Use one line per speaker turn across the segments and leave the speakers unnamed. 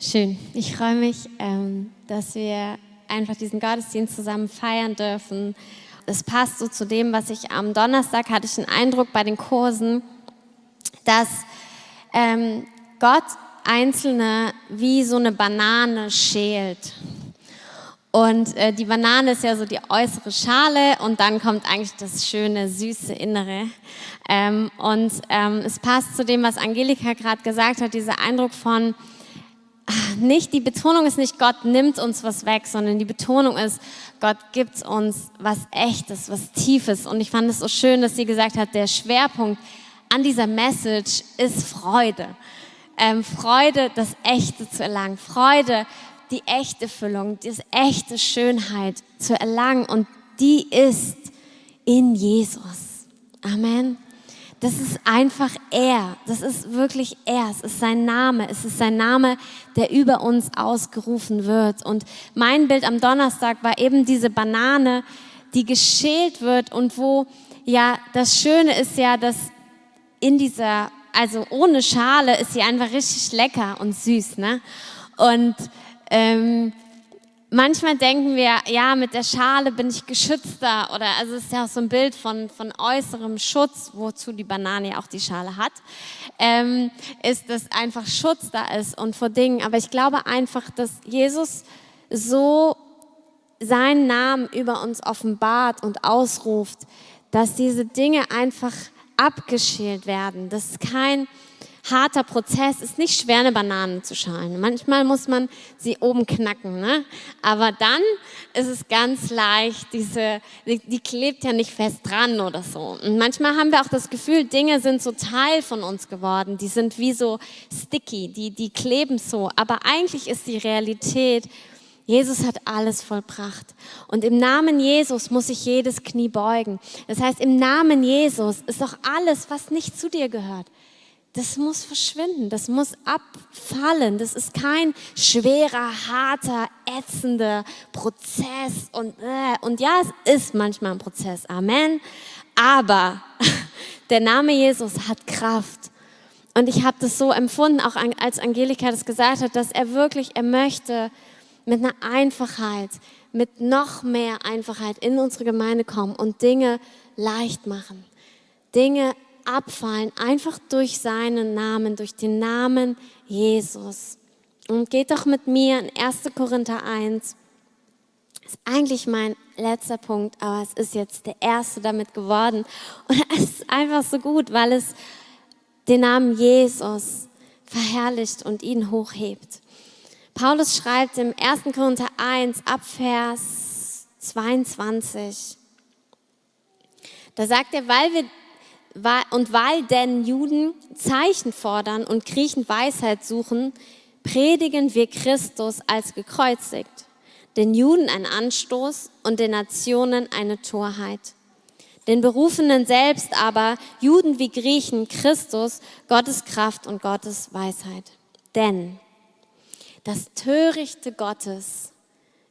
Schön. Ich freue mich, ähm, dass wir einfach diesen Gottesdienst zusammen feiern dürfen. Es passt so zu dem, was ich am Donnerstag hatte ich den Eindruck bei den Kursen, dass ähm, Gott Einzelne wie so eine Banane schält. Und äh, die Banane ist ja so die äußere Schale und dann kommt eigentlich das schöne, süße Innere. Ähm, und es passt zu dem, was Angelika gerade gesagt hat, dieser Eindruck von, nicht, die Betonung ist nicht, Gott nimmt uns was weg, sondern die Betonung ist, Gott gibt uns was Echtes, was Tiefes. Und ich fand es so schön, dass sie gesagt hat, der Schwerpunkt an dieser Message ist Freude. Ähm, Freude, das Echte zu erlangen. Freude, die echte Füllung, die echte Schönheit zu erlangen. Und die ist in Jesus. Amen. Das ist einfach er. Das ist wirklich er. Es ist sein Name. Es ist sein Name, der über uns ausgerufen wird. Und mein Bild am Donnerstag war eben diese Banane, die geschält wird und wo, ja, das Schöne ist ja, dass in dieser, also ohne Schale ist sie einfach richtig lecker und süß, ne? Und ähm, manchmal denken wir, ja, mit der Schale bin ich geschützter oder also es ist ja auch so ein Bild von, von äußerem Schutz, wozu die Banane ja auch die Schale hat, ähm, ist, dass einfach Schutz da ist und vor Dingen. Aber ich glaube einfach, dass Jesus so seinen Namen über uns offenbart und ausruft, dass diese Dinge einfach abgeschält werden. Das ist kein harter Prozess. Ist nicht schwer, eine Banane zu schalen. Manchmal muss man sie oben knacken, ne? aber dann ist es ganz leicht. Diese, die, die klebt ja nicht fest dran oder so. Und manchmal haben wir auch das Gefühl, Dinge sind so Teil von uns geworden. Die sind wie so sticky, die, die kleben so. Aber eigentlich ist die Realität, Jesus hat alles vollbracht. Und im Namen Jesus muss sich jedes Knie beugen. Das heißt, im Namen Jesus ist doch alles, was nicht zu dir gehört, das muss verschwinden, das muss abfallen. Das ist kein schwerer, harter, ätzender Prozess. Und, äh, und ja, es ist manchmal ein Prozess. Amen. Aber der Name Jesus hat Kraft. Und ich habe das so empfunden, auch als Angelika das gesagt hat, dass er wirklich, er möchte mit einer Einfachheit, mit noch mehr Einfachheit in unsere Gemeinde kommen und Dinge leicht machen. Dinge abfallen, einfach durch seinen Namen, durch den Namen Jesus. Und geht doch mit mir in 1. Korinther 1. Das ist eigentlich mein letzter Punkt, aber es ist jetzt der erste damit geworden. Und es ist einfach so gut, weil es den Namen Jesus verherrlicht und ihn hochhebt. Paulus schreibt im 1. Korinther 1 ab Vers 22. Da sagt er, weil wir und weil denn Juden Zeichen fordern und Griechen Weisheit suchen, predigen wir Christus als gekreuzigt, den Juden ein Anstoß und den Nationen eine Torheit. Den Berufenen selbst aber, Juden wie Griechen, Christus, Gottes Kraft und Gottes Weisheit. Denn das Törichte Gottes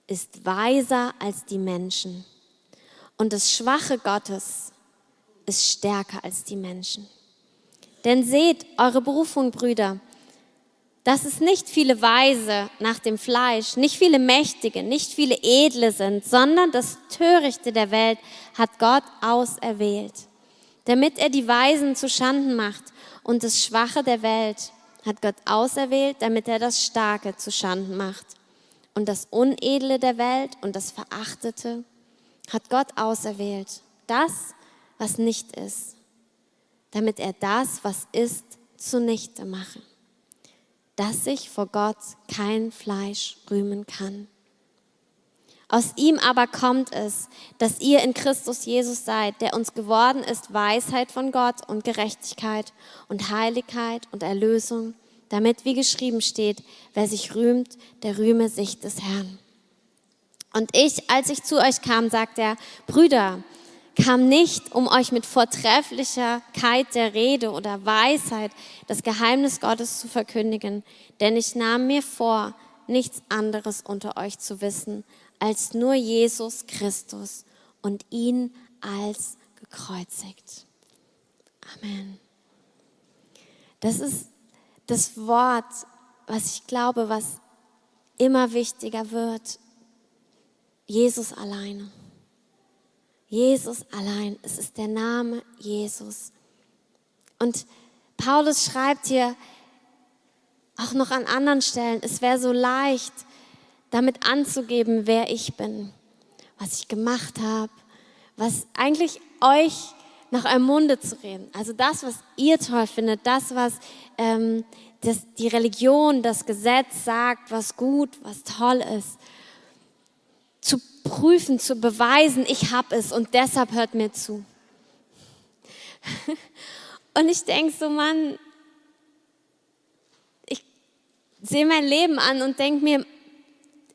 ist weiser als die Menschen und das Schwache Gottes ist stärker als die Menschen. Denn seht eure Berufung, Brüder, dass es nicht viele Weise nach dem Fleisch, nicht viele Mächtige, nicht viele Edle sind, sondern das Törichte der Welt hat Gott auserwählt, damit er die Weisen zu Schanden macht und das Schwache der Welt hat Gott auserwählt, damit er das Starke zu Schanden macht. Und das Unedle der Welt und das Verachtete hat Gott auserwählt. Das was nicht ist, damit er das, was ist, zunichte mache, dass sich vor Gott kein Fleisch rühmen kann. Aus ihm aber kommt es, dass ihr in Christus Jesus seid, der uns geworden ist Weisheit von Gott und Gerechtigkeit und Heiligkeit und Erlösung, damit, wie geschrieben steht, wer sich rühmt, der rühme sich des Herrn. Und ich, als ich zu euch kam, sagt er, Brüder, kam nicht, um euch mit Vortrefflichkeit der Rede oder Weisheit das Geheimnis Gottes zu verkündigen, denn ich nahm mir vor, nichts anderes unter euch zu wissen, als nur Jesus Christus und ihn als gekreuzigt. Amen. Das ist das Wort was ich glaube, was immer wichtiger wird, Jesus alleine. Jesus allein. Es ist der Name Jesus. Und Paulus schreibt hier auch noch an anderen Stellen, es wäre so leicht, damit anzugeben, wer ich bin, was ich gemacht habe, was eigentlich euch nach eurem Munde zu reden. Also das, was ihr toll findet, das, was ähm, das, die Religion, das Gesetz sagt, was gut, was toll ist. Prüfen, zu beweisen, ich habe es und deshalb hört mir zu. Und ich denke so, Mann, ich sehe mein Leben an und denke mir,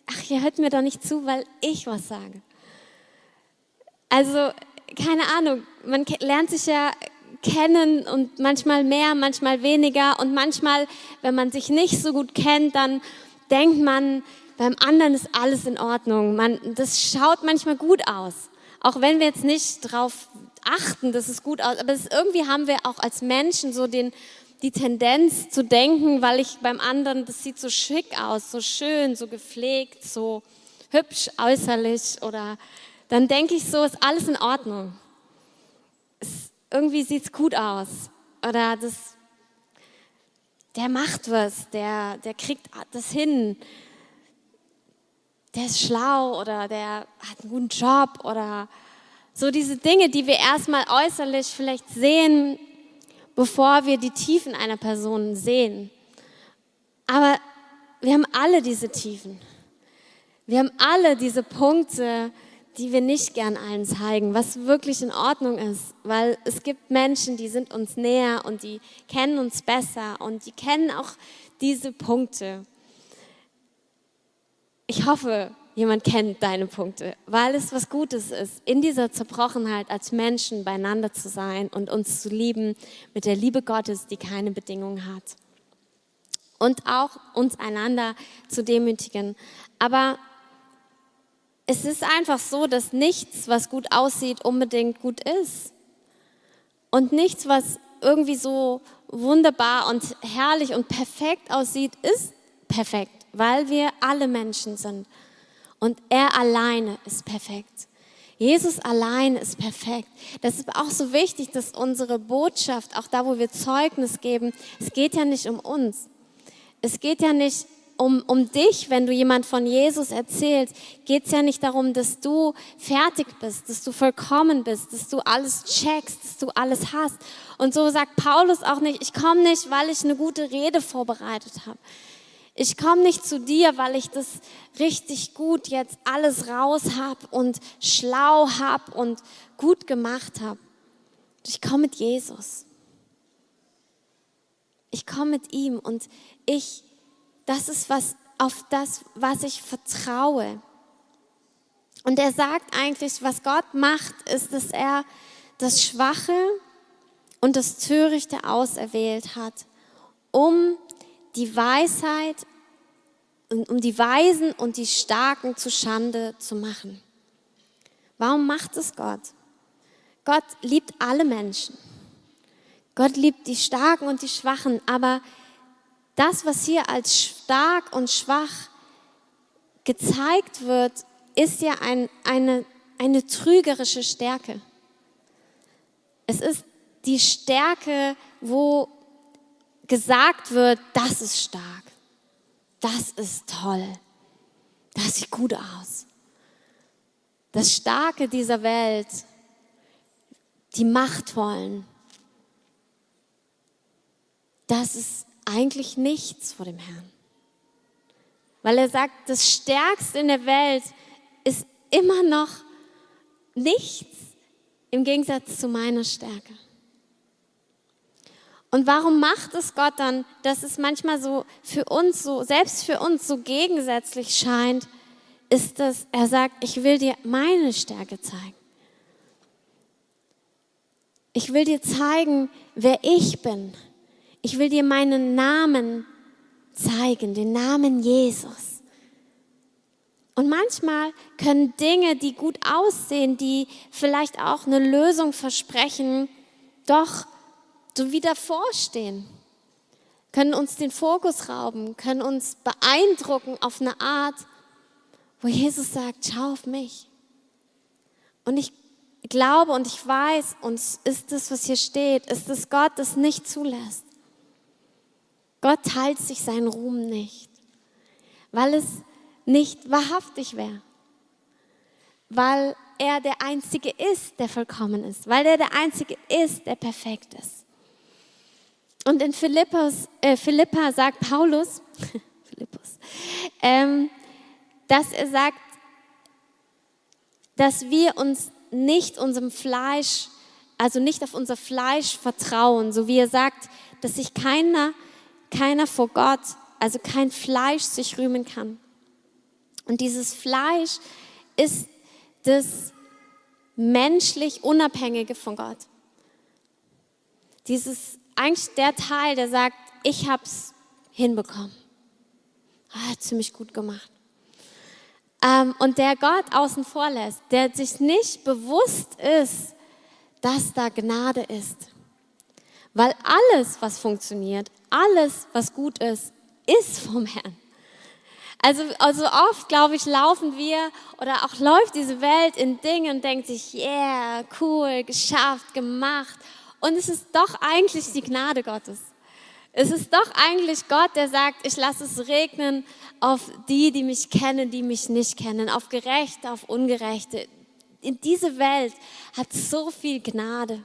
ach, ihr hört mir doch nicht zu, weil ich was sage. Also, keine Ahnung, man lernt sich ja kennen und manchmal mehr, manchmal weniger und manchmal, wenn man sich nicht so gut kennt, dann denkt man, beim anderen ist alles in Ordnung. Man, das schaut manchmal gut aus. Auch wenn wir jetzt nicht drauf achten, dass es gut aussieht. Aber ist, irgendwie haben wir auch als Menschen so den, die Tendenz zu denken, weil ich beim anderen, das sieht so schick aus, so schön, so gepflegt, so hübsch äußerlich oder dann denke ich so, ist alles in Ordnung. Es, irgendwie sieht es gut aus oder das, der macht was, der, der kriegt das hin, der ist schlau oder der hat einen guten Job oder so diese Dinge, die wir erstmal äußerlich vielleicht sehen, bevor wir die Tiefen einer Person sehen. Aber wir haben alle diese Tiefen. Wir haben alle diese Punkte, die wir nicht gern allen zeigen, was wirklich in Ordnung ist, weil es gibt Menschen, die sind uns näher und die kennen uns besser und die kennen auch diese Punkte. Ich hoffe, jemand kennt deine Punkte, weil es was Gutes ist, in dieser Zerbrochenheit als Menschen beieinander zu sein und uns zu lieben mit der Liebe Gottes, die keine Bedingungen hat. Und auch uns einander zu demütigen. Aber es ist einfach so, dass nichts, was gut aussieht, unbedingt gut ist. Und nichts, was irgendwie so wunderbar und herrlich und perfekt aussieht, ist perfekt, weil wir alle Menschen sind. Und er alleine ist perfekt. Jesus allein ist perfekt. Das ist auch so wichtig, dass unsere Botschaft, auch da, wo wir Zeugnis geben, es geht ja nicht um uns. Es geht ja nicht um, um dich, wenn du jemand von Jesus erzählst, geht es ja nicht darum, dass du fertig bist, dass du vollkommen bist, dass du alles checkst, dass du alles hast. Und so sagt Paulus auch nicht, ich komme nicht, weil ich eine gute Rede vorbereitet habe. Ich komme nicht zu dir, weil ich das richtig gut jetzt alles raus habe und schlau habe und gut gemacht habe. Ich komme mit Jesus. Ich komme mit ihm und ich, das ist was, auf das, was ich vertraue. Und er sagt eigentlich, was Gott macht, ist, dass er das Schwache und das Törichte auserwählt hat, um die Weisheit, um die Weisen und die Starken zu Schande zu machen. Warum macht es Gott? Gott liebt alle Menschen. Gott liebt die Starken und die Schwachen, aber das, was hier als stark und schwach gezeigt wird, ist ja ein, eine, eine trügerische Stärke. Es ist die Stärke, wo gesagt wird, das ist stark, das ist toll, das sieht gut aus. Das Starke dieser Welt, die Machtvollen, das ist eigentlich nichts vor dem Herrn. Weil er sagt, das Stärkste in der Welt ist immer noch nichts im Gegensatz zu meiner Stärke. Und warum macht es Gott dann, dass es manchmal so für uns so, selbst für uns so gegensätzlich scheint, ist dass er sagt, ich will dir meine Stärke zeigen. Ich will dir zeigen, wer ich bin. Ich will dir meinen Namen zeigen, den Namen Jesus. Und manchmal können Dinge, die gut aussehen, die vielleicht auch eine Lösung versprechen, doch so wie davor stehen. können uns den Fokus rauben, können uns beeindrucken auf eine Art, wo Jesus sagt, schau auf mich. Und ich glaube und ich weiß, und ist das, was hier steht, ist es Gott, das nicht zulässt. Gott teilt sich seinen Ruhm nicht, weil es nicht wahrhaftig wäre, weil er der Einzige ist, der vollkommen ist, weil er der Einzige ist, der perfekt ist. Und in Philippus, äh, Philippa sagt Paulus, Philippus, ähm, dass er sagt, dass wir uns nicht unserem Fleisch, also nicht auf unser Fleisch vertrauen, so wie er sagt, dass sich keiner, keiner vor Gott, also kein Fleisch sich rühmen kann. Und dieses Fleisch ist das menschlich Unabhängige von Gott. Dieses eigentlich der Teil, der sagt, ich habe es hinbekommen. Ah, ziemlich gut gemacht. Ähm, und der Gott außen vor lässt, der sich nicht bewusst ist, dass da Gnade ist. Weil alles, was funktioniert, alles, was gut ist, ist vom Herrn. Also, also oft, glaube ich, laufen wir oder auch läuft diese Welt in Dingen und denkt sich, yeah, cool, geschafft, gemacht. Und es ist doch eigentlich die Gnade Gottes. Es ist doch eigentlich Gott, der sagt, ich lasse es regnen auf die, die mich kennen, die mich nicht kennen, auf Gerechte, auf Ungerechte. In diese Welt hat so viel Gnade.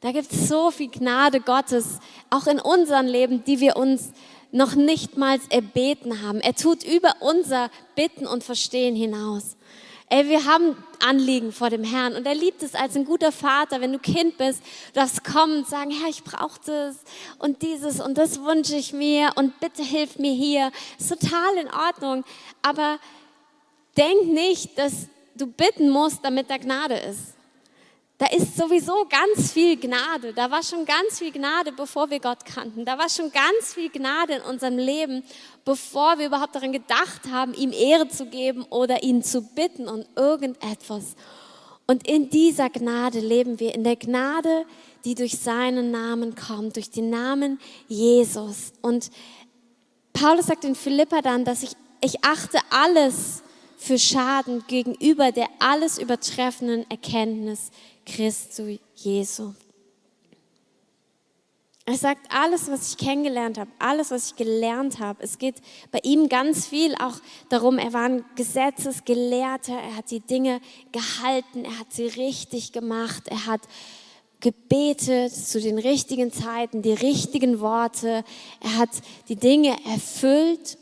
Da gibt es so viel Gnade Gottes, auch in unserem Leben, die wir uns noch nicht mal erbeten haben. Er tut über unser Bitten und Verstehen hinaus. Ey, wir haben Anliegen vor dem Herrn und er liebt es als ein guter Vater, wenn du Kind bist, du darfst kommen und sagen, Herr, ich brauche das und dieses und das wünsche ich mir und bitte hilf mir hier. Ist total in Ordnung, aber denk nicht, dass du bitten musst, damit da Gnade ist. Da ist sowieso ganz viel Gnade. Da war schon ganz viel Gnade, bevor wir Gott kannten. Da war schon ganz viel Gnade in unserem Leben, bevor wir überhaupt daran gedacht haben, ihm Ehre zu geben oder ihn zu bitten und irgendetwas. Und in dieser Gnade leben wir, in der Gnade, die durch seinen Namen kommt, durch den Namen Jesus. Und Paulus sagt in Philippa dann, dass ich, ich achte alles für Schaden gegenüber der alles übertreffenden Erkenntnis Christus Jesu. Er sagt, alles, was ich kennengelernt habe, alles, was ich gelernt habe, es geht bei ihm ganz viel auch darum, er war ein Gesetzesgelehrter, er hat die Dinge gehalten, er hat sie richtig gemacht, er hat gebetet zu den richtigen Zeiten, die richtigen Worte, er hat die Dinge erfüllt.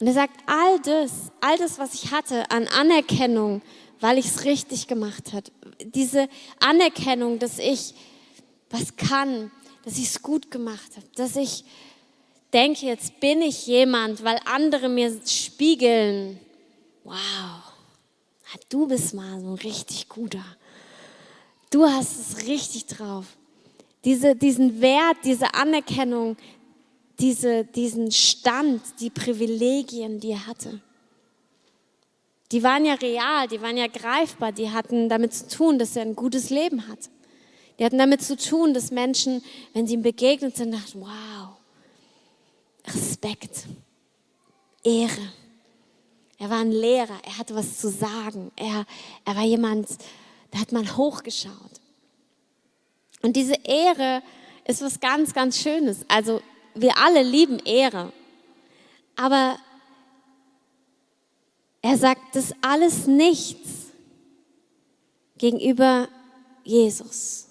Und er sagt, all das, all das, was ich hatte an Anerkennung, weil ich es richtig gemacht habe, diese Anerkennung, dass ich was kann, dass ich es gut gemacht habe, dass ich denke, jetzt bin ich jemand, weil andere mir spiegeln, wow, du bist mal so ein richtig guter. Du hast es richtig drauf. Diese, diesen Wert, diese Anerkennung, diese, diesen Stand, die Privilegien, die er hatte die waren ja real, die waren ja greifbar, die hatten damit zu tun, dass er ein gutes Leben hat. Die hatten damit zu tun, dass Menschen, wenn sie ihm begegnet sind, dachten, wow, Respekt, Ehre. Er war ein Lehrer, er hatte was zu sagen. Er, er war jemand, da hat man hochgeschaut. Und diese Ehre ist was ganz, ganz Schönes. Also wir alle lieben Ehre. Aber er sagt, das alles nichts gegenüber Jesus.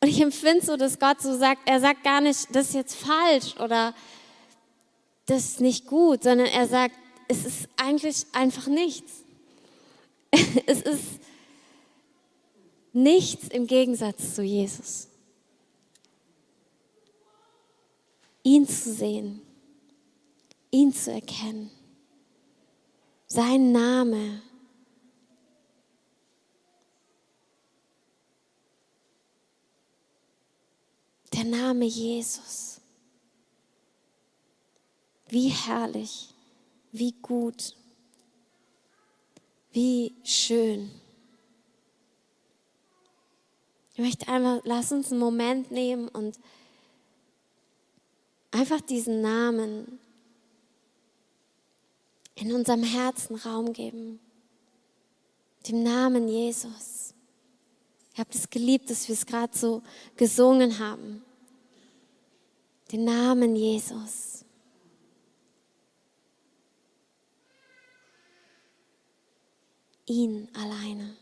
Und ich empfinde so, dass Gott so sagt, er sagt gar nicht, das ist jetzt falsch oder das ist nicht gut, sondern er sagt, es ist eigentlich einfach nichts. Es ist nichts im Gegensatz zu Jesus. Ihn zu sehen ihn zu erkennen. Sein Name. Der Name Jesus. Wie herrlich, wie gut, wie schön. Ich möchte einfach, lass uns einen Moment nehmen und einfach diesen Namen in unserem Herzen Raum geben. Dem Namen Jesus. Ich habe es geliebt, dass wir es gerade so gesungen haben. Den Namen Jesus. Ihn alleine.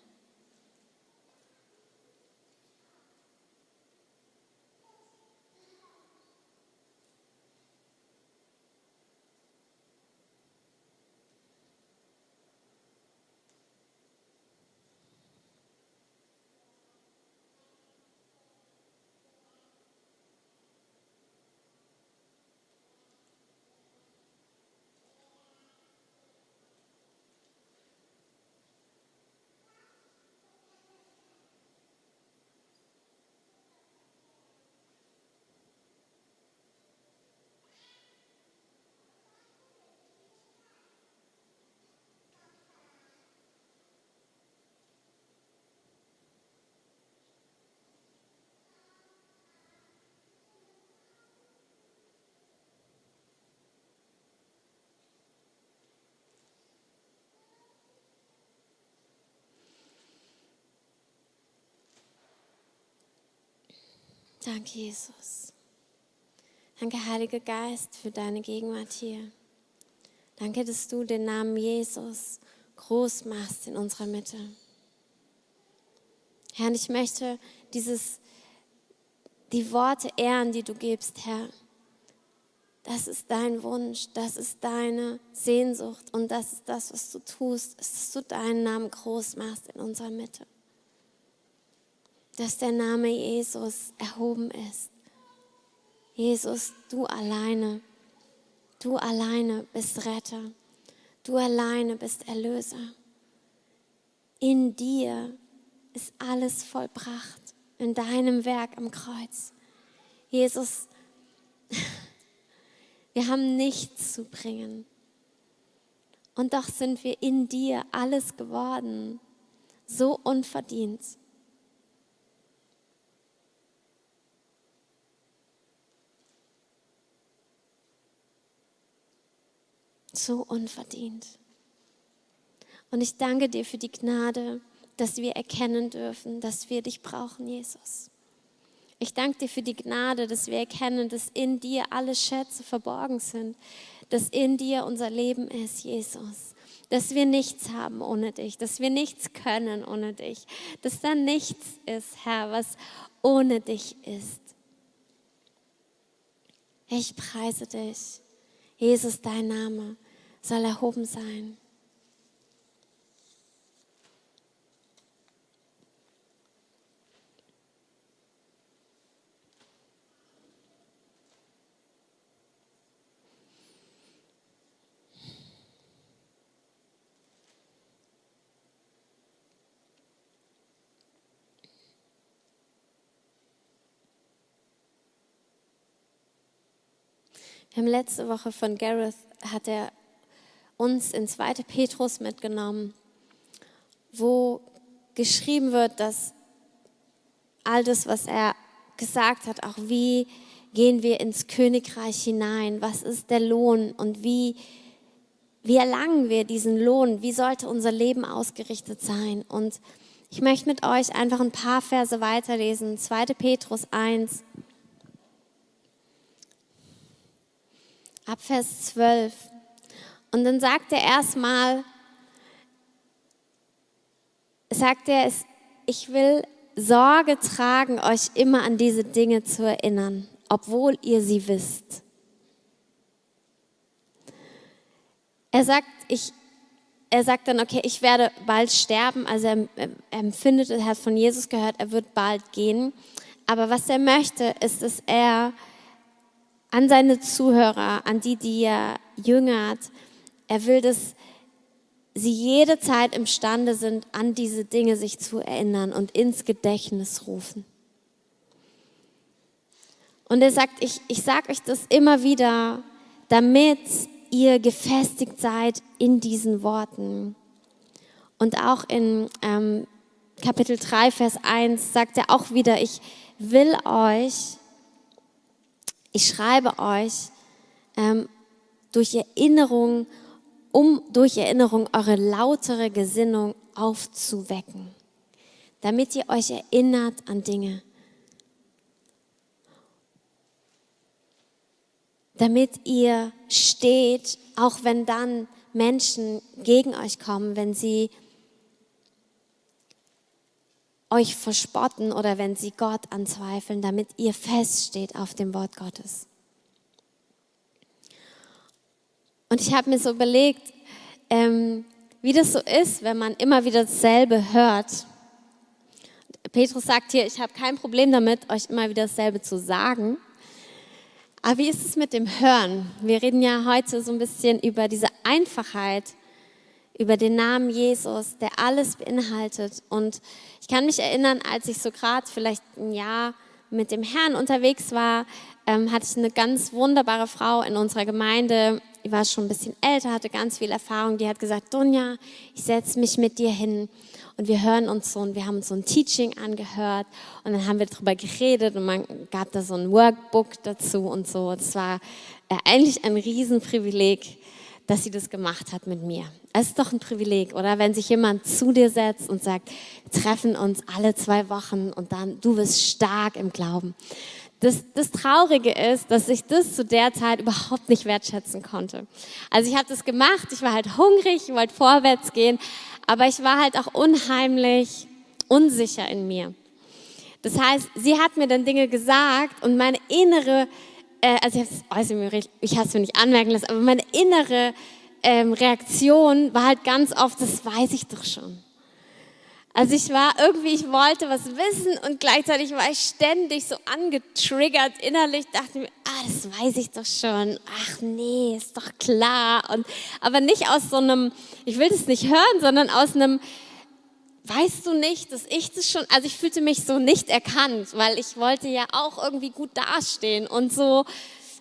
Danke, Jesus. Danke, Heiliger Geist, für deine Gegenwart hier. Danke, dass du den Namen Jesus groß machst in unserer Mitte. Herr, und ich möchte dieses, die Worte ehren, die du gibst, Herr. Das ist dein Wunsch, das ist deine Sehnsucht und das ist das, was du tust, dass du deinen Namen groß machst in unserer Mitte dass der Name Jesus erhoben ist. Jesus, du alleine, du alleine bist Retter, du alleine bist Erlöser. In dir ist alles vollbracht, in deinem Werk am Kreuz. Jesus, wir haben nichts zu bringen. Und doch sind wir in dir alles geworden, so unverdient. So unverdient. Und ich danke dir für die Gnade, dass wir erkennen dürfen, dass wir dich brauchen, Jesus. Ich danke dir für die Gnade, dass wir erkennen, dass in dir alle Schätze verborgen sind, dass in dir unser Leben ist, Jesus. Dass wir nichts haben ohne dich, dass wir nichts können ohne dich, dass da nichts ist, Herr, was ohne dich ist. Ich preise dich, Jesus, dein Name soll erhoben sein. Wir haben letzte Woche von Gareth, hat er uns in 2. Petrus mitgenommen, wo geschrieben wird, dass all das, was er gesagt hat, auch wie gehen wir ins Königreich hinein, was ist der Lohn und wie, wie erlangen wir diesen Lohn, wie sollte unser Leben ausgerichtet sein. Und ich möchte mit euch einfach ein paar Verse weiterlesen. 2. Petrus 1, ab Vers 12. Und dann sagt er erstmal, sagt er, ich will Sorge tragen, euch immer an diese Dinge zu erinnern, obwohl ihr sie wisst. Er sagt, ich, er sagt dann, okay, ich werde bald sterben. Also er, empfindet, er hat von Jesus gehört, er wird bald gehen. Aber was er möchte, ist, dass er an seine Zuhörer, an die, die er jüngert, er will, dass sie jede Zeit imstande sind, an diese Dinge sich zu erinnern und ins Gedächtnis rufen. Und er sagt, ich, ich sage euch das immer wieder, damit ihr gefestigt seid in diesen Worten. Und auch in ähm, Kapitel 3, Vers 1 sagt er auch wieder, ich will euch, ich schreibe euch ähm, durch Erinnerung, um durch Erinnerung eure lautere Gesinnung aufzuwecken, damit ihr euch erinnert an Dinge. Damit ihr steht, auch wenn dann Menschen gegen euch kommen, wenn sie euch verspotten oder wenn sie Gott anzweifeln, damit ihr feststeht auf dem Wort Gottes. Und ich habe mir so überlegt, ähm, wie das so ist, wenn man immer wieder dasselbe hört. Petrus sagt hier, ich habe kein Problem damit, euch immer wieder dasselbe zu sagen. Aber wie ist es mit dem Hören? Wir reden ja heute so ein bisschen über diese Einfachheit über den Namen Jesus, der alles beinhaltet. Und ich kann mich erinnern, als ich so gerade vielleicht ein Jahr mit dem Herrn unterwegs war, ähm, hatte ich eine ganz wunderbare Frau in unserer Gemeinde. Die war schon ein bisschen älter, hatte ganz viel Erfahrung. Die hat gesagt, Dunja, ich setze mich mit dir hin und wir hören uns so und wir haben uns so ein Teaching angehört und dann haben wir darüber geredet und man gab da so ein Workbook dazu und so. Es war äh, eigentlich ein Riesenprivileg, dass sie das gemacht hat mit mir. Es ist doch ein Privileg, oder? Wenn sich jemand zu dir setzt und sagt, treffen uns alle zwei Wochen und dann, du bist stark im Glauben. Das, das Traurige ist, dass ich das zu der Zeit überhaupt nicht wertschätzen konnte. Also ich habe das gemacht, ich war halt hungrig, ich wollte vorwärts gehen, aber ich war halt auch unheimlich unsicher in mir. Das heißt, sie hat mir dann Dinge gesagt und meine innere äh, also ich, ich habe es mir nicht anmerken lassen, aber meine innere ähm, Reaktion war halt ganz oft, das weiß ich doch schon. Also ich war irgendwie, ich wollte was wissen und gleichzeitig war ich ständig so angetriggert innerlich, dachte mir, ah, das weiß ich doch schon. Ach nee, ist doch klar. Und, aber nicht aus so einem, ich will das nicht hören, sondern aus einem, weißt du nicht, dass ich das schon, also ich fühlte mich so nicht erkannt, weil ich wollte ja auch irgendwie gut dastehen und so,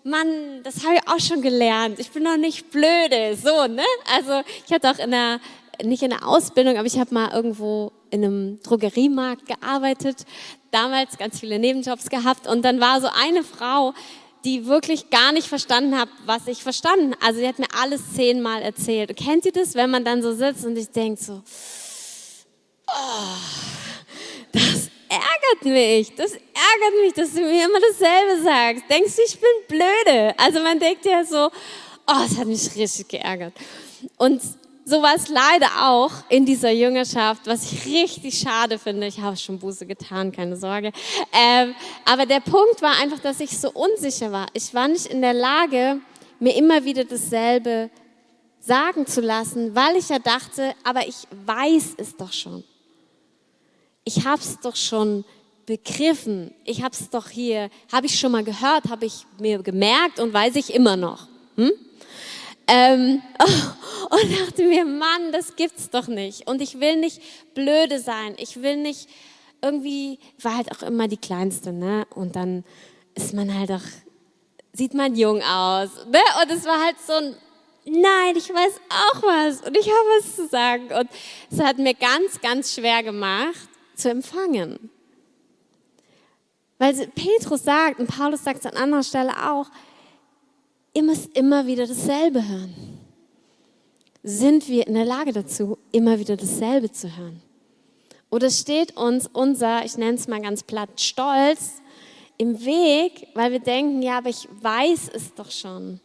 Mann, das habe ich auch schon gelernt. Ich bin noch nicht blöde, so, ne? Also ich hatte auch in der, nicht in der Ausbildung, aber ich habe mal irgendwo in einem Drogeriemarkt gearbeitet, damals ganz viele Nebenjobs gehabt und dann war so eine Frau, die wirklich gar nicht verstanden hat, was ich verstanden. Also sie hat mir alles zehnmal erzählt. Kennt ihr das, wenn man dann so sitzt und ich denke so, oh, das ärgert mich. Das ärgert mich, dass du mir immer dasselbe sagst. Denkst du, ich bin blöde? Also man denkt ja so, oh, es hat mich richtig geärgert. Und so war es leider auch in dieser Jüngerschaft, was ich richtig schade finde. Ich habe schon Buße getan, keine Sorge. Ähm, aber der Punkt war einfach, dass ich so unsicher war. Ich war nicht in der Lage, mir immer wieder dasselbe sagen zu lassen, weil ich ja dachte, aber ich weiß es doch schon ich habe es doch schon begriffen. Ich habe es doch hier, habe ich schon mal gehört, habe ich mir gemerkt und weiß ich immer noch. Hm? Ähm, und dachte mir, Mann, das gibt's doch nicht. Und ich will nicht blöde sein. Ich will nicht irgendwie, war halt auch immer die Kleinste, ne? Und dann ist man halt auch, sieht man jung aus, ne? Und es war halt so ein, nein, ich weiß auch was und ich habe was zu sagen. Und es hat mir ganz, ganz schwer gemacht, zu empfangen. Weil Petrus sagt und Paulus sagt es an anderer Stelle auch, ihr immer wieder dasselbe hören. Sind wir in der Lage dazu, immer wieder dasselbe zu hören? Oder steht uns unser, ich nenne es mal ganz platt, Stolz im Weg, weil wir denken, ja, aber ich weiß es doch schon.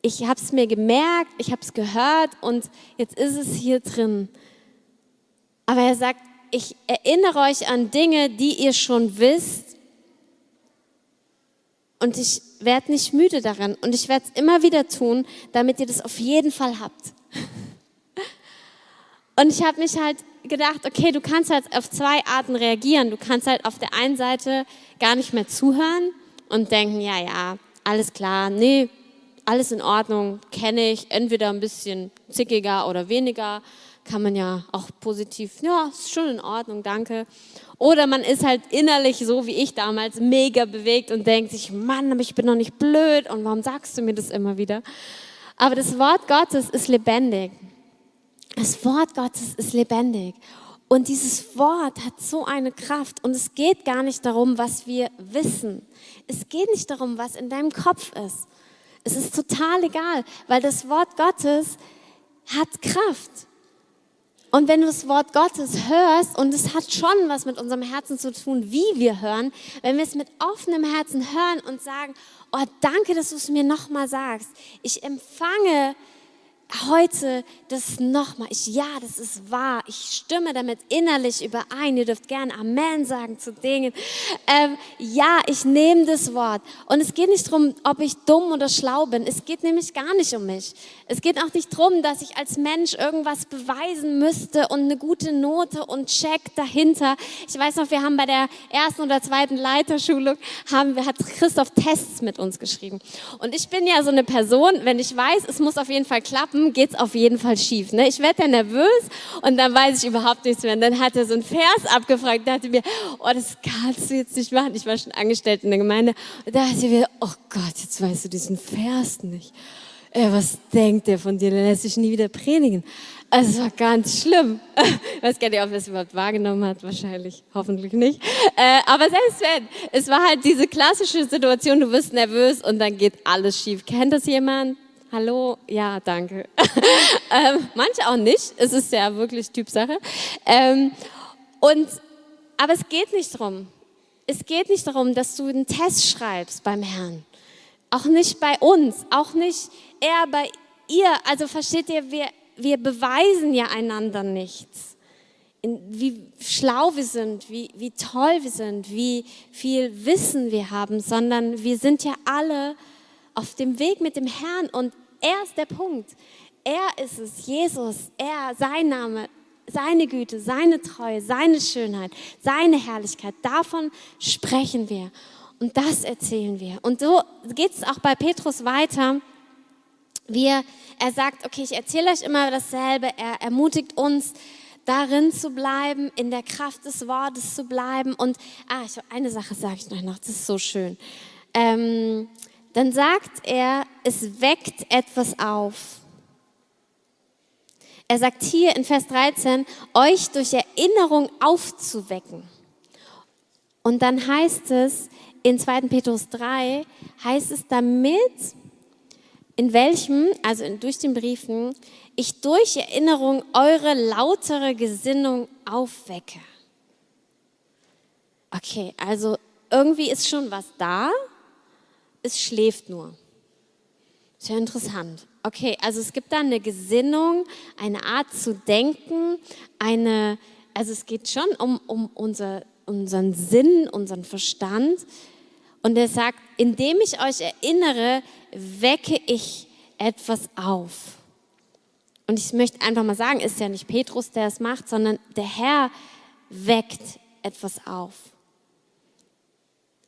Ich habe es mir gemerkt, ich habe es gehört und jetzt ist es hier drin. Aber er sagt, ich erinnere euch an Dinge, die ihr schon wisst. Und ich werde nicht müde daran. Und ich werde es immer wieder tun, damit ihr das auf jeden Fall habt. Und ich habe mich halt gedacht, okay, du kannst halt auf zwei Arten reagieren. Du kannst halt auf der einen Seite gar nicht mehr zuhören und denken, ja, ja, alles klar, nee, alles in Ordnung, kenne ich, entweder ein bisschen zickiger oder weniger kann man ja auch positiv, ja, ist schon in Ordnung, danke. Oder man ist halt innerlich so wie ich damals mega bewegt und denkt sich, Mann, aber ich bin doch nicht blöd und warum sagst du mir das immer wieder? Aber das Wort Gottes ist lebendig. Das Wort Gottes ist lebendig. Und dieses Wort hat so eine Kraft. Und es geht gar nicht darum, was wir wissen. Es geht nicht darum, was in deinem Kopf ist. Es ist total egal, weil das Wort Gottes hat Kraft. Und wenn du das Wort Gottes hörst, und es hat schon was mit unserem Herzen zu tun, wie wir hören, wenn wir es mit offenem Herzen hören und sagen, oh danke, dass du es mir nochmal sagst. Ich empfange heute das nochmal. Ich, ja, das ist wahr. Ich stimme damit innerlich überein. Ihr dürft gerne Amen sagen zu Dingen. Ähm, ja, ich nehme das Wort. Und es geht nicht darum, ob ich dumm oder schlau bin. Es geht nämlich gar nicht um mich. Es geht auch nicht darum, dass ich als Mensch irgendwas beweisen müsste und eine gute Note und Check dahinter. Ich weiß noch, wir haben bei der ersten oder zweiten Leiterschulung, haben, hat Christoph Tests mit uns geschrieben. Und ich bin ja so eine Person, wenn ich weiß, es muss auf jeden Fall klappen, geht es auf jeden Fall schief. Ne? Ich werde dann nervös und dann weiß ich überhaupt nichts mehr. Und dann hat er so einen Vers abgefragt, dachte mir, oh, das kannst du jetzt nicht machen. Ich war schon angestellt in der Gemeinde. Und da dachte ich mir, oh Gott, jetzt weißt du diesen Vers nicht. Ey, was denkt der von dir? Der lässt sich nie wieder predigen. Also es war ganz schlimm. Ich weiß gar nicht, ob er es überhaupt wahrgenommen hat. Wahrscheinlich, hoffentlich nicht. Äh, aber selbst wenn, es war halt diese klassische Situation, du wirst nervös und dann geht alles schief. Kennt das jemand? Hallo? Ja, danke. ähm, manche auch nicht. Es ist ja wirklich Typsache. Ähm, und, aber es geht nicht darum. Es geht nicht darum, dass du einen Test schreibst beim Herrn. Auch nicht bei uns. Auch nicht er bei ihr. Also versteht ihr, wir, wir beweisen ja einander nichts. In, wie schlau wir sind, wie, wie toll wir sind, wie viel Wissen wir haben, sondern wir sind ja alle auf dem Weg mit dem Herrn und er ist der Punkt. Er ist es, Jesus, er, sein Name, seine Güte, seine Treue, seine Schönheit, seine Herrlichkeit. Davon sprechen wir und das erzählen wir. Und so geht es auch bei Petrus weiter. Wir, er sagt, okay, ich erzähle euch immer dasselbe. Er ermutigt uns, darin zu bleiben, in der Kraft des Wortes zu bleiben. Und ah, ich, eine Sache sage ich noch, das ist so schön. Ähm, dann sagt er, es weckt etwas auf. Er sagt hier in Vers 13, euch durch Erinnerung aufzuwecken. Und dann heißt es in 2. Petrus 3, heißt es damit, in welchem, also durch den Briefen, ich durch Erinnerung eure lautere Gesinnung aufwecke. Okay, also irgendwie ist schon was da, es schläft nur. Sehr interessant. Okay, also es gibt da eine Gesinnung, eine Art zu denken, eine, also es geht schon um, um unser, unseren Sinn, unseren Verstand. Und er sagt, indem ich euch erinnere, wecke ich etwas auf. Und ich möchte einfach mal sagen, ist ja nicht Petrus, der es macht, sondern der Herr weckt etwas auf.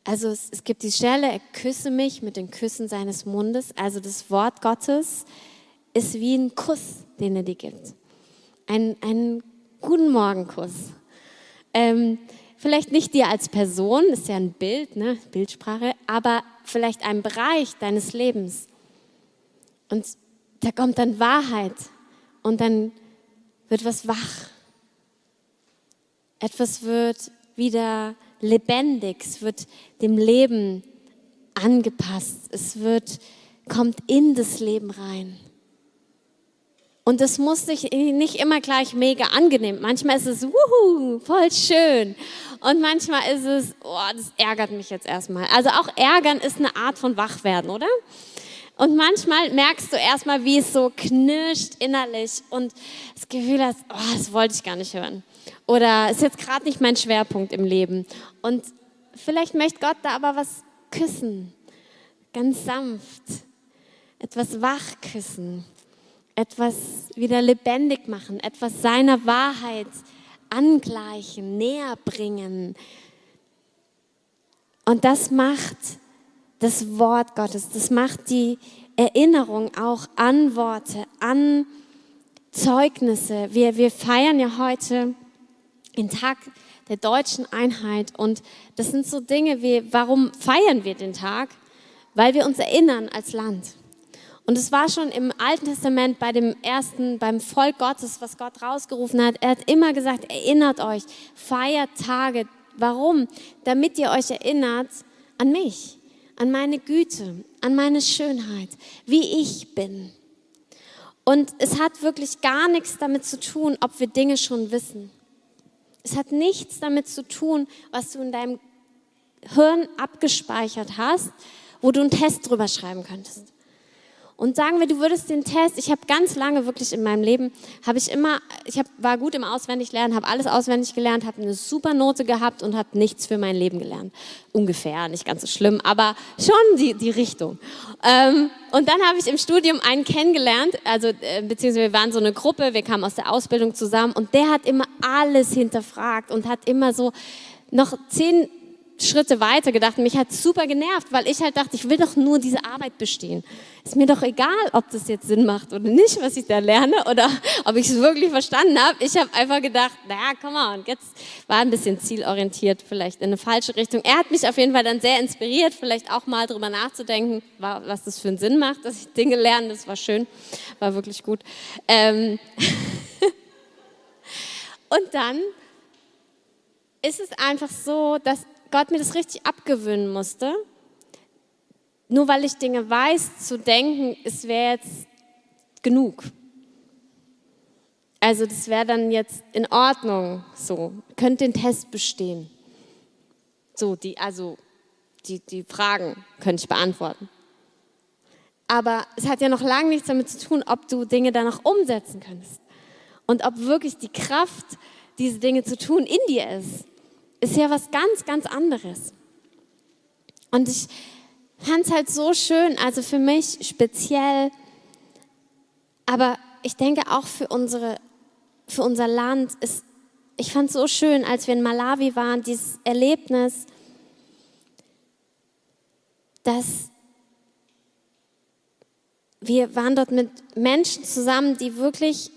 Also es, es gibt die Stelle, er küsse mich mit den Küssen seines Mundes. Also das Wort Gottes ist wie ein Kuss, den er dir gibt. Ein, ein guten Morgenkuss. Ähm, vielleicht nicht dir als Person, ist ja ein Bild, ne? Bildsprache, aber vielleicht ein Bereich deines Lebens. Und da kommt dann Wahrheit und dann wird was wach. Etwas wird wieder lebendig, es wird dem Leben angepasst, es wird, kommt in das Leben rein. Und das muss sich nicht immer gleich mega angenehm. Manchmal ist es, wuhu, voll schön. Und manchmal ist es, oh, das ärgert mich jetzt erstmal. Also auch ärgern ist eine Art von Wachwerden, oder? Und manchmal merkst du erstmal, wie es so knirscht innerlich und das Gefühl hast, oh, das wollte ich gar nicht hören. Oder ist jetzt gerade nicht mein Schwerpunkt im Leben. Und vielleicht möchte Gott da aber was küssen. Ganz sanft. Etwas wach küssen. Etwas wieder lebendig machen. Etwas seiner Wahrheit angleichen, näher bringen. Und das macht das Wort Gottes. Das macht die Erinnerung auch an Worte, an Zeugnisse. Wir, wir feiern ja heute den Tag der deutschen Einheit. Und das sind so Dinge wie, warum feiern wir den Tag? Weil wir uns erinnern als Land. Und es war schon im Alten Testament bei dem ersten, beim Volk Gottes, was Gott rausgerufen hat. Er hat immer gesagt, erinnert euch, feiert Tage. Warum? Damit ihr euch erinnert an mich, an meine Güte, an meine Schönheit, wie ich bin. Und es hat wirklich gar nichts damit zu tun, ob wir Dinge schon wissen. Es hat nichts damit zu tun, was du in deinem Hirn abgespeichert hast, wo du einen Test drüber schreiben könntest. Und sagen wir, du würdest den Test, ich habe ganz lange wirklich in meinem Leben, habe ich immer, ich hab, war gut im Auswendiglernen, habe alles auswendig gelernt, habe eine super Note gehabt und habe nichts für mein Leben gelernt. Ungefähr, nicht ganz so schlimm, aber schon die, die Richtung. Ähm, und dann habe ich im Studium einen kennengelernt, also äh, beziehungsweise wir waren so eine Gruppe, wir kamen aus der Ausbildung zusammen und der hat immer alles hinterfragt und hat immer so noch zehn Schritte weiter gedacht. Mich hat super genervt, weil ich halt dachte, ich will doch nur diese Arbeit bestehen. Ist mir doch egal, ob das jetzt Sinn macht oder nicht, was ich da lerne oder ob ich es wirklich verstanden habe. Ich habe einfach gedacht, naja, komm on, jetzt war ein bisschen zielorientiert, vielleicht in eine falsche Richtung. Er hat mich auf jeden Fall dann sehr inspiriert, vielleicht auch mal drüber nachzudenken, was das für einen Sinn macht, dass ich Dinge lerne. Das war schön, war wirklich gut. Ähm Und dann ist es einfach so, dass Gott mir das richtig abgewöhnen musste. Nur weil ich Dinge weiß, zu denken, es wäre jetzt genug. Also das wäre dann jetzt in Ordnung, so, könnt den Test bestehen. So, die, also die, die Fragen könnte ich beantworten. Aber es hat ja noch lange nichts damit zu tun, ob du Dinge danach umsetzen könntest. Und ob wirklich die Kraft, diese Dinge zu tun, in dir ist ist ja was ganz, ganz anderes. Und ich fand es halt so schön, also für mich speziell, aber ich denke auch für, unsere, für unser Land ist, ich fand es so schön, als wir in Malawi waren, dieses Erlebnis, dass wir waren dort mit Menschen zusammen, die wirklich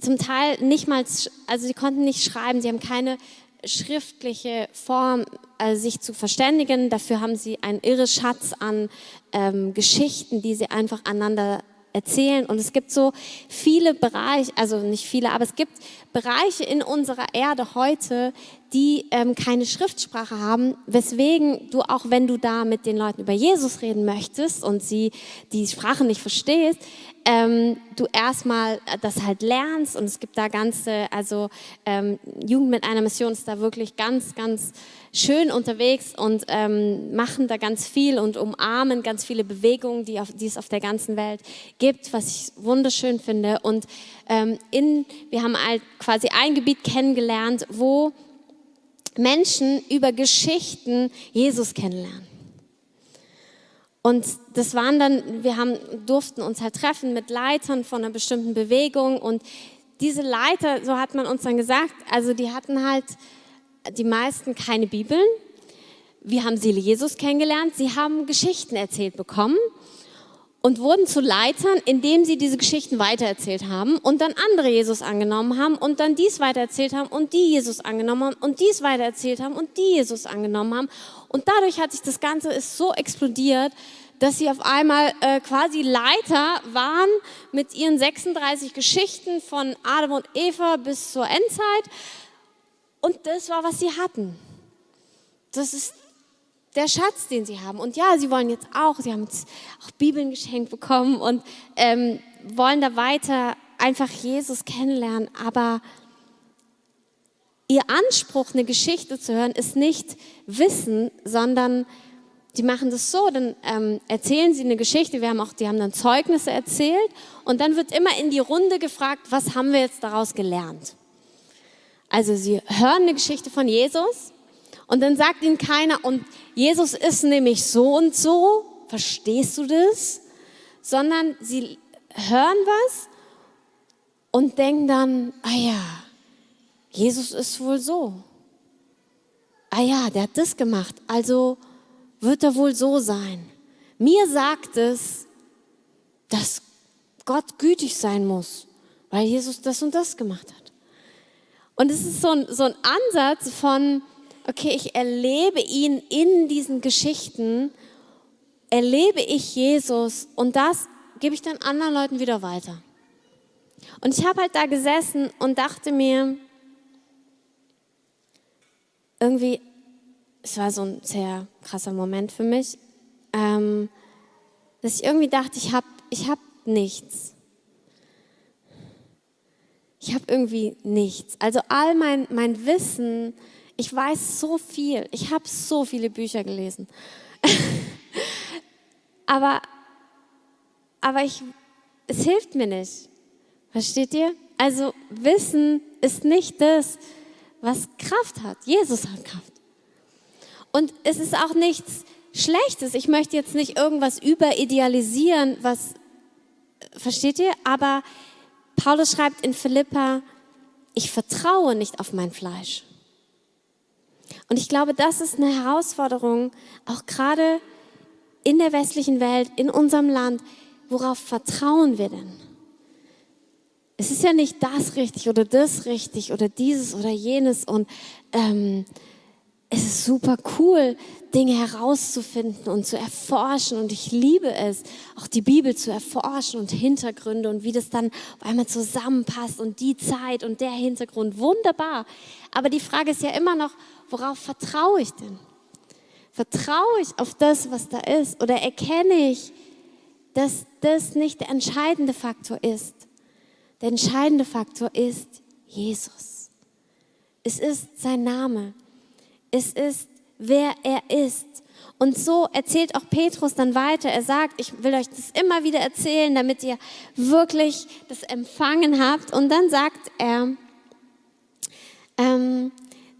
zum Teil nicht mal, also sie konnten nicht schreiben, sie haben keine schriftliche Form also sich zu verständigen. Dafür haben sie einen irre Schatz an ähm, Geschichten, die sie einfach aneinander erzählen. Und es gibt so viele Bereiche, also nicht viele, aber es gibt Bereiche in unserer Erde heute, die ähm, keine Schriftsprache haben, weswegen du auch wenn du da mit den Leuten über Jesus reden möchtest und sie die Sprache nicht verstehst, ähm, du erstmal das halt lernst und es gibt da ganze, also ähm, Jugend mit einer Mission ist da wirklich ganz, ganz schön unterwegs und ähm, machen da ganz viel und umarmen ganz viele Bewegungen, die, auf, die es auf der ganzen Welt gibt, was ich wunderschön finde. Und ähm, in, wir haben halt quasi ein Gebiet kennengelernt, wo Menschen über Geschichten Jesus kennenlernen. Und das waren dann, wir haben, durften uns halt treffen mit Leitern von einer bestimmten Bewegung und diese Leiter, so hat man uns dann gesagt, also die hatten halt die meisten keine Bibeln. Wir haben sie Jesus kennengelernt, sie haben Geschichten erzählt bekommen und wurden zu Leitern, indem sie diese Geschichten weitererzählt haben und dann andere Jesus angenommen haben und dann dies weitererzählt haben und die Jesus angenommen haben und dies weitererzählt haben und die Jesus angenommen haben. Und dadurch hat sich das Ganze ist so explodiert, dass sie auf einmal äh, quasi Leiter waren mit ihren 36 Geschichten von Adam und Eva bis zur Endzeit. Und das war, was sie hatten. Das ist der Schatz, den sie haben. Und ja, sie wollen jetzt auch, sie haben jetzt auch Bibeln geschenkt bekommen und ähm, wollen da weiter einfach Jesus kennenlernen. Aber ihr Anspruch, eine Geschichte zu hören, ist nicht Wissen, sondern die machen das so, dann ähm, erzählen sie eine Geschichte, wir haben auch, die haben dann Zeugnisse erzählt und dann wird immer in die Runde gefragt, was haben wir jetzt daraus gelernt? Also sie hören eine Geschichte von Jesus und dann sagt ihnen keiner, und Jesus ist nämlich so und so, verstehst du das? Sondern sie hören was und denken dann, ah ja, Jesus ist wohl so. Ah ja, der hat das gemacht, also wird er wohl so sein. Mir sagt es, dass Gott gütig sein muss, weil Jesus das und das gemacht hat. Und es ist so ein, so ein Ansatz von, okay, ich erlebe ihn in diesen Geschichten, erlebe ich Jesus und das gebe ich dann anderen Leuten wieder weiter. Und ich habe halt da gesessen und dachte mir, irgendwie, es war so ein sehr krasser Moment für mich, ähm, dass ich irgendwie dachte, ich habe ich hab nichts. Ich habe irgendwie nichts. Also all mein, mein Wissen, ich weiß so viel, ich habe so viele Bücher gelesen. aber aber ich, es hilft mir nicht. Versteht ihr? Also Wissen ist nicht das, was Kraft hat. Jesus hat Kraft. Und es ist auch nichts Schlechtes. Ich möchte jetzt nicht irgendwas überidealisieren, was, versteht ihr? Aber Paulus schreibt in Philippa, ich vertraue nicht auf mein Fleisch. Und ich glaube, das ist eine Herausforderung, auch gerade in der westlichen Welt, in unserem Land. Worauf vertrauen wir denn? Es ist ja nicht das richtig oder das richtig oder dieses oder jenes und ähm, es ist super cool, Dinge herauszufinden und zu erforschen. Und ich liebe es, auch die Bibel zu erforschen und Hintergründe und wie das dann auf einmal zusammenpasst und die Zeit und der Hintergrund. Wunderbar. Aber die Frage ist ja immer noch, worauf vertraue ich denn? Vertraue ich auf das, was da ist? Oder erkenne ich, dass das nicht der entscheidende Faktor ist? Der entscheidende Faktor ist Jesus. Es ist sein Name. Es ist, wer er ist. Und so erzählt auch Petrus dann weiter. Er sagt, ich will euch das immer wieder erzählen, damit ihr wirklich das empfangen habt. Und dann sagt er, ähm,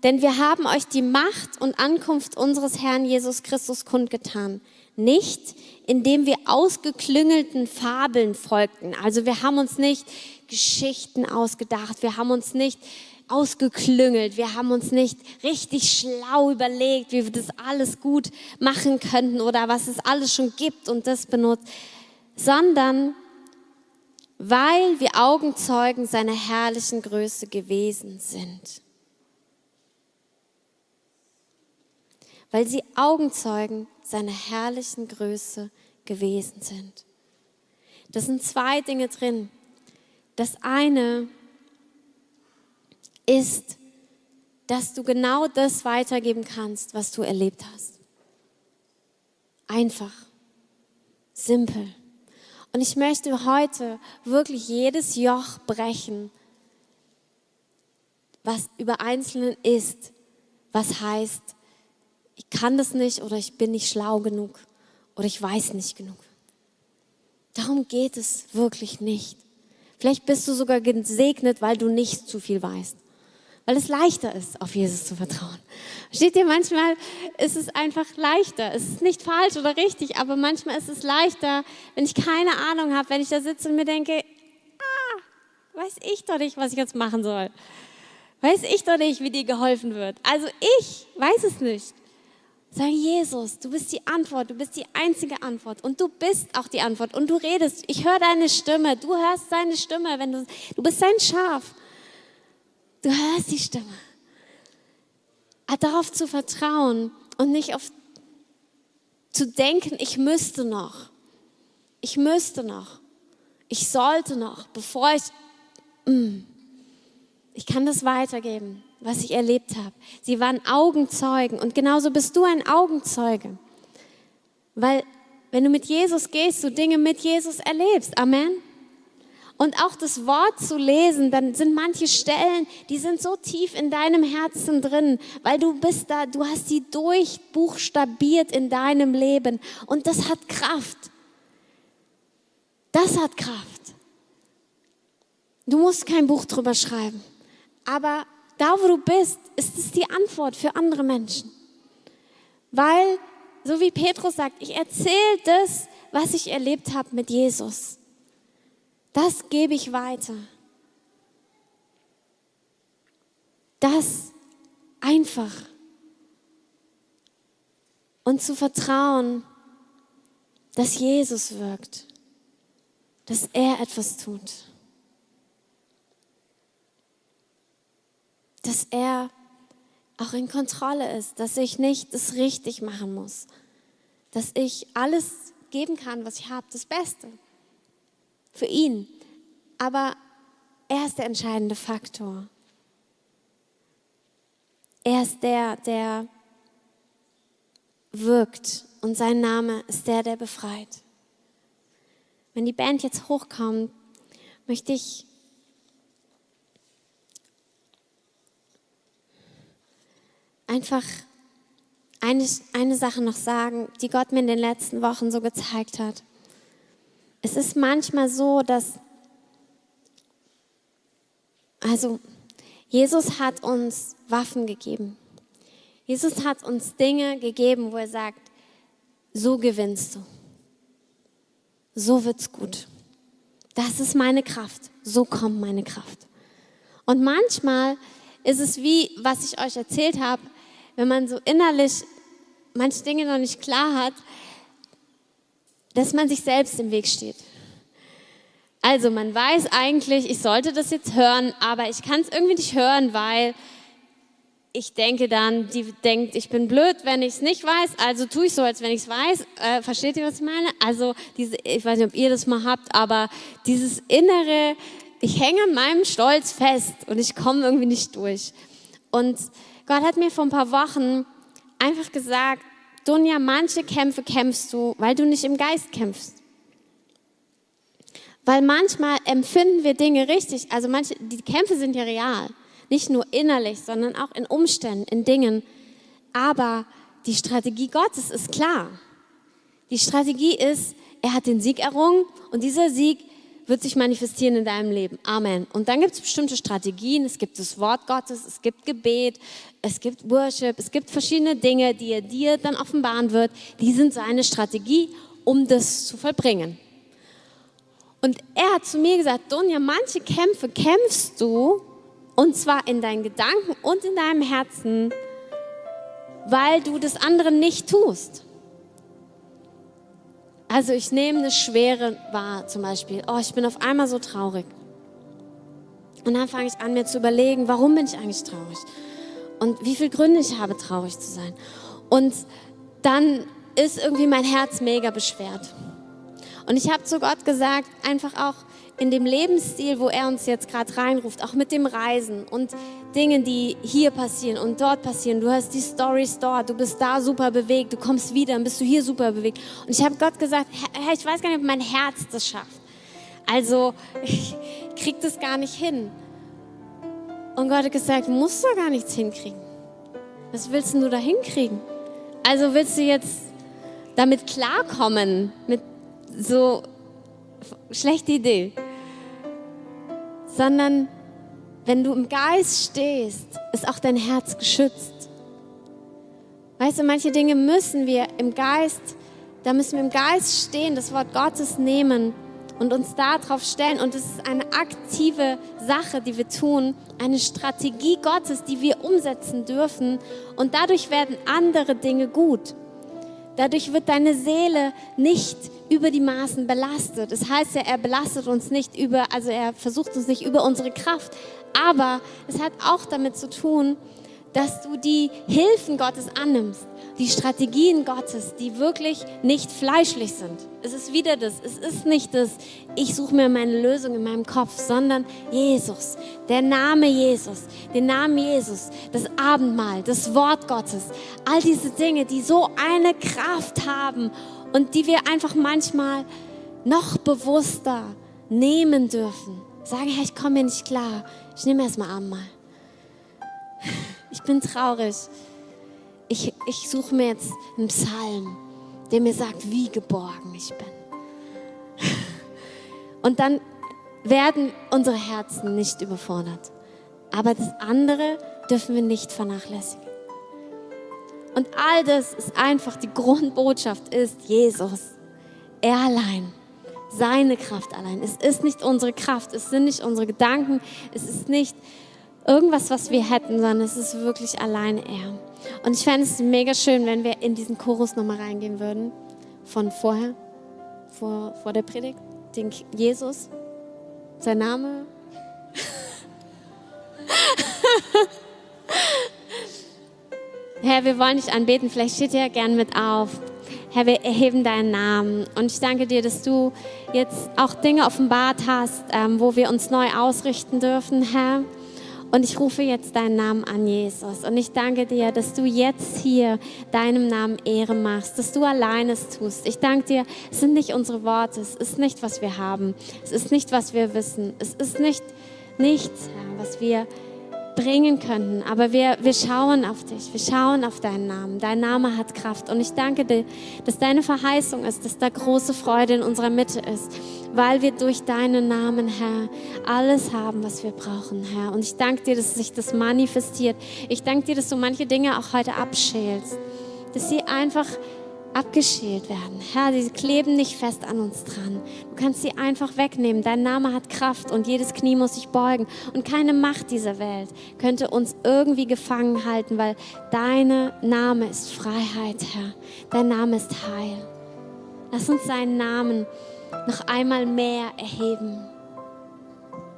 denn wir haben euch die Macht und Ankunft unseres Herrn Jesus Christus kundgetan. Nicht, indem wir ausgeklüngelten Fabeln folgten. Also wir haben uns nicht Geschichten ausgedacht. Wir haben uns nicht ausgeklüngelt. Wir haben uns nicht richtig schlau überlegt, wie wir das alles gut machen könnten oder was es alles schon gibt und das benutzt, sondern weil wir Augenzeugen seiner herrlichen Größe gewesen sind. Weil sie Augenzeugen seiner herrlichen Größe gewesen sind. Das sind zwei Dinge drin. Das eine ist, dass du genau das weitergeben kannst, was du erlebt hast. Einfach, simpel. Und ich möchte heute wirklich jedes Joch brechen, was über Einzelnen ist, was heißt, ich kann das nicht oder ich bin nicht schlau genug oder ich weiß nicht genug. Darum geht es wirklich nicht. Vielleicht bist du sogar gesegnet, weil du nicht zu viel weißt weil es leichter ist, auf Jesus zu vertrauen. Steht dir, manchmal ist es einfach leichter. Es ist nicht falsch oder richtig, aber manchmal ist es leichter, wenn ich keine Ahnung habe, wenn ich da sitze und mir denke, ah, weiß ich doch nicht, was ich jetzt machen soll. Weiß ich doch nicht, wie dir geholfen wird. Also ich weiß es nicht. Sag Jesus, du bist die Antwort, du bist die einzige Antwort und du bist auch die Antwort und du redest. Ich höre deine Stimme, du hörst seine Stimme, wenn du, du bist sein Schaf. Du hörst die Stimme. Darauf zu vertrauen und nicht auf zu denken, ich müsste noch. Ich müsste noch. Ich sollte noch, bevor ich. Mm, ich kann das weitergeben, was ich erlebt habe. Sie waren Augenzeugen und genauso bist du ein Augenzeuge. Weil wenn du mit Jesus gehst, du Dinge mit Jesus erlebst. Amen und auch das Wort zu lesen, dann sind manche Stellen, die sind so tief in deinem Herzen drin, weil du bist da, du hast sie durchbuchstabiert in deinem Leben und das hat Kraft. Das hat Kraft. Du musst kein Buch drüber schreiben, aber da, wo du bist, ist es die Antwort für andere Menschen. Weil, so wie Petrus sagt, ich erzähle das, was ich erlebt habe mit Jesus. Das gebe ich weiter. Das einfach. Und zu vertrauen, dass Jesus wirkt, dass er etwas tut, dass er auch in Kontrolle ist, dass ich nicht das richtig machen muss, dass ich alles geben kann, was ich habe, das Beste. für ihn. Aber er ist der entscheidende Faktor. Er ist der, der wirkt und sein Name ist der, der befreit. Wenn die Band jetzt hochkommt, möchte ich einfach eine, eine Sache noch sagen, die Gott mir in den letzten Wochen so gezeigt hat. Es ist manchmal so, dass, also Jesus hat uns Waffen gegeben. Jesus hat uns Dinge gegeben, wo er sagt, so gewinnst du. So wird's gut. Das ist meine Kraft. So kommt meine Kraft. Und manchmal ist es wie, was ich euch erzählt habe, wenn man so innerlich manche Dinge noch nicht klar hat, dass man sich selbst im Weg steht. Also man weiß eigentlich, ich sollte das jetzt hören, aber ich kann es irgendwie nicht hören, weil ich denke dann, die denkt, ich bin blöd, wenn ich es nicht weiß, also tue ich so, als wenn ich es weiß. Äh, versteht ihr, was ich meine? Also diese, ich weiß nicht, ob ihr das mal habt, aber dieses innere, ich hänge an meinem Stolz fest und ich komme irgendwie nicht durch. Und Gott hat mir vor ein paar Wochen einfach gesagt, Dunja, manche Kämpfe kämpfst du, weil du nicht im Geist kämpfst. Weil manchmal empfinden wir Dinge richtig, also manche, die Kämpfe sind ja real, nicht nur innerlich, sondern auch in Umständen, in Dingen. Aber die Strategie Gottes ist klar. Die Strategie ist, er hat den Sieg errungen und dieser Sieg wird sich manifestieren in deinem Leben. Amen. Und dann gibt es bestimmte Strategien. Es gibt das Wort Gottes, es gibt Gebet, es gibt Worship, es gibt verschiedene Dinge, die er dir dann offenbaren wird. Die sind seine Strategie, um das zu vollbringen. Und er hat zu mir gesagt, Donja, manche Kämpfe kämpfst du, und zwar in deinen Gedanken und in deinem Herzen, weil du das andere nicht tust. Also ich nehme eine Schwere wahr, zum Beispiel. Oh, ich bin auf einmal so traurig. Und dann fange ich an, mir zu überlegen, warum bin ich eigentlich traurig? Und wie viele Gründe ich habe, traurig zu sein. Und dann ist irgendwie mein Herz mega beschwert. Und ich habe zu Gott gesagt, einfach auch, in dem Lebensstil, wo er uns jetzt gerade reinruft, auch mit dem Reisen und Dingen, die hier passieren und dort passieren. Du hast die Stories dort, du bist da super bewegt, du kommst wieder, dann bist du hier super bewegt. Und ich habe Gott gesagt, Herr, ich weiß gar nicht, ob mein Herz das schafft. Also ich krieg das gar nicht hin. Und Gott hat gesagt, du musst da gar nichts hinkriegen. Was willst du da hinkriegen? Also willst du jetzt damit klarkommen, mit so schlechte Idee sondern wenn du im Geist stehst, ist auch dein Herz geschützt. Weißt du, manche Dinge müssen wir im Geist, da müssen wir im Geist stehen, das Wort Gottes nehmen und uns darauf stellen. Und es ist eine aktive Sache, die wir tun, eine Strategie Gottes, die wir umsetzen dürfen. Und dadurch werden andere Dinge gut. Dadurch wird deine Seele nicht über die Maßen belastet. Das heißt ja, er belastet uns nicht über, also er versucht uns nicht über unsere Kraft. Aber es hat auch damit zu tun, dass du die Hilfen Gottes annimmst, die Strategien Gottes, die wirklich nicht fleischlich sind. Es ist wieder das, es ist nicht das, ich suche mir meine Lösung in meinem Kopf, sondern Jesus, der Name Jesus, den Namen Jesus, das Abendmahl, das Wort Gottes, all diese Dinge, die so eine Kraft haben und die wir einfach manchmal noch bewusster nehmen dürfen. Sagen, Herr, ich komme mir nicht klar, ich nehme erstmal Abendmahl ich bin traurig. Ich, ich suche mir jetzt einen Psalm, der mir sagt, wie geborgen ich bin. Und dann werden unsere Herzen nicht überfordert. Aber das andere dürfen wir nicht vernachlässigen. Und all das ist einfach, die Grundbotschaft ist Jesus. Er allein. Seine Kraft allein. Es ist nicht unsere Kraft, es sind nicht unsere Gedanken, es ist nicht irgendwas, was wir hätten, sondern es ist wirklich allein er. Und ich fände es mega schön, wenn wir in diesen Chorus nochmal reingehen würden, von vorher, vor, vor der Predigt, den Jesus, sein Name. Herr, wir wollen dich anbeten, vielleicht steht ihr ja gern mit auf. Herr, wir erheben deinen Namen. Und ich danke dir, dass du jetzt auch Dinge offenbart hast, ähm, wo wir uns neu ausrichten dürfen, Herr. Und ich rufe jetzt deinen Namen an, Jesus. Und ich danke dir, dass du jetzt hier deinem Namen Ehre machst, dass du allein es tust. Ich danke dir, es sind nicht unsere Worte, es ist nicht, was wir haben, es ist nicht, was wir wissen, es ist nicht nichts, Herr, was wir bringen könnten. Aber wir, wir schauen auf dich, wir schauen auf deinen Namen. Dein Name hat Kraft. Und ich danke dir, dass deine Verheißung ist, dass da große Freude in unserer Mitte ist, weil wir durch deinen Namen, Herr, alles haben, was wir brauchen, Herr. Und ich danke dir, dass sich das manifestiert. Ich danke dir, dass du manche Dinge auch heute abschälst, dass sie einfach abgeschält werden. Herr, sie kleben nicht fest an uns dran. Du kannst sie einfach wegnehmen. Dein Name hat Kraft und jedes Knie muss sich beugen. Und keine Macht dieser Welt könnte uns irgendwie gefangen halten, weil dein Name ist Freiheit, Herr. Dein Name ist Heil. Lass uns seinen Namen noch einmal mehr erheben.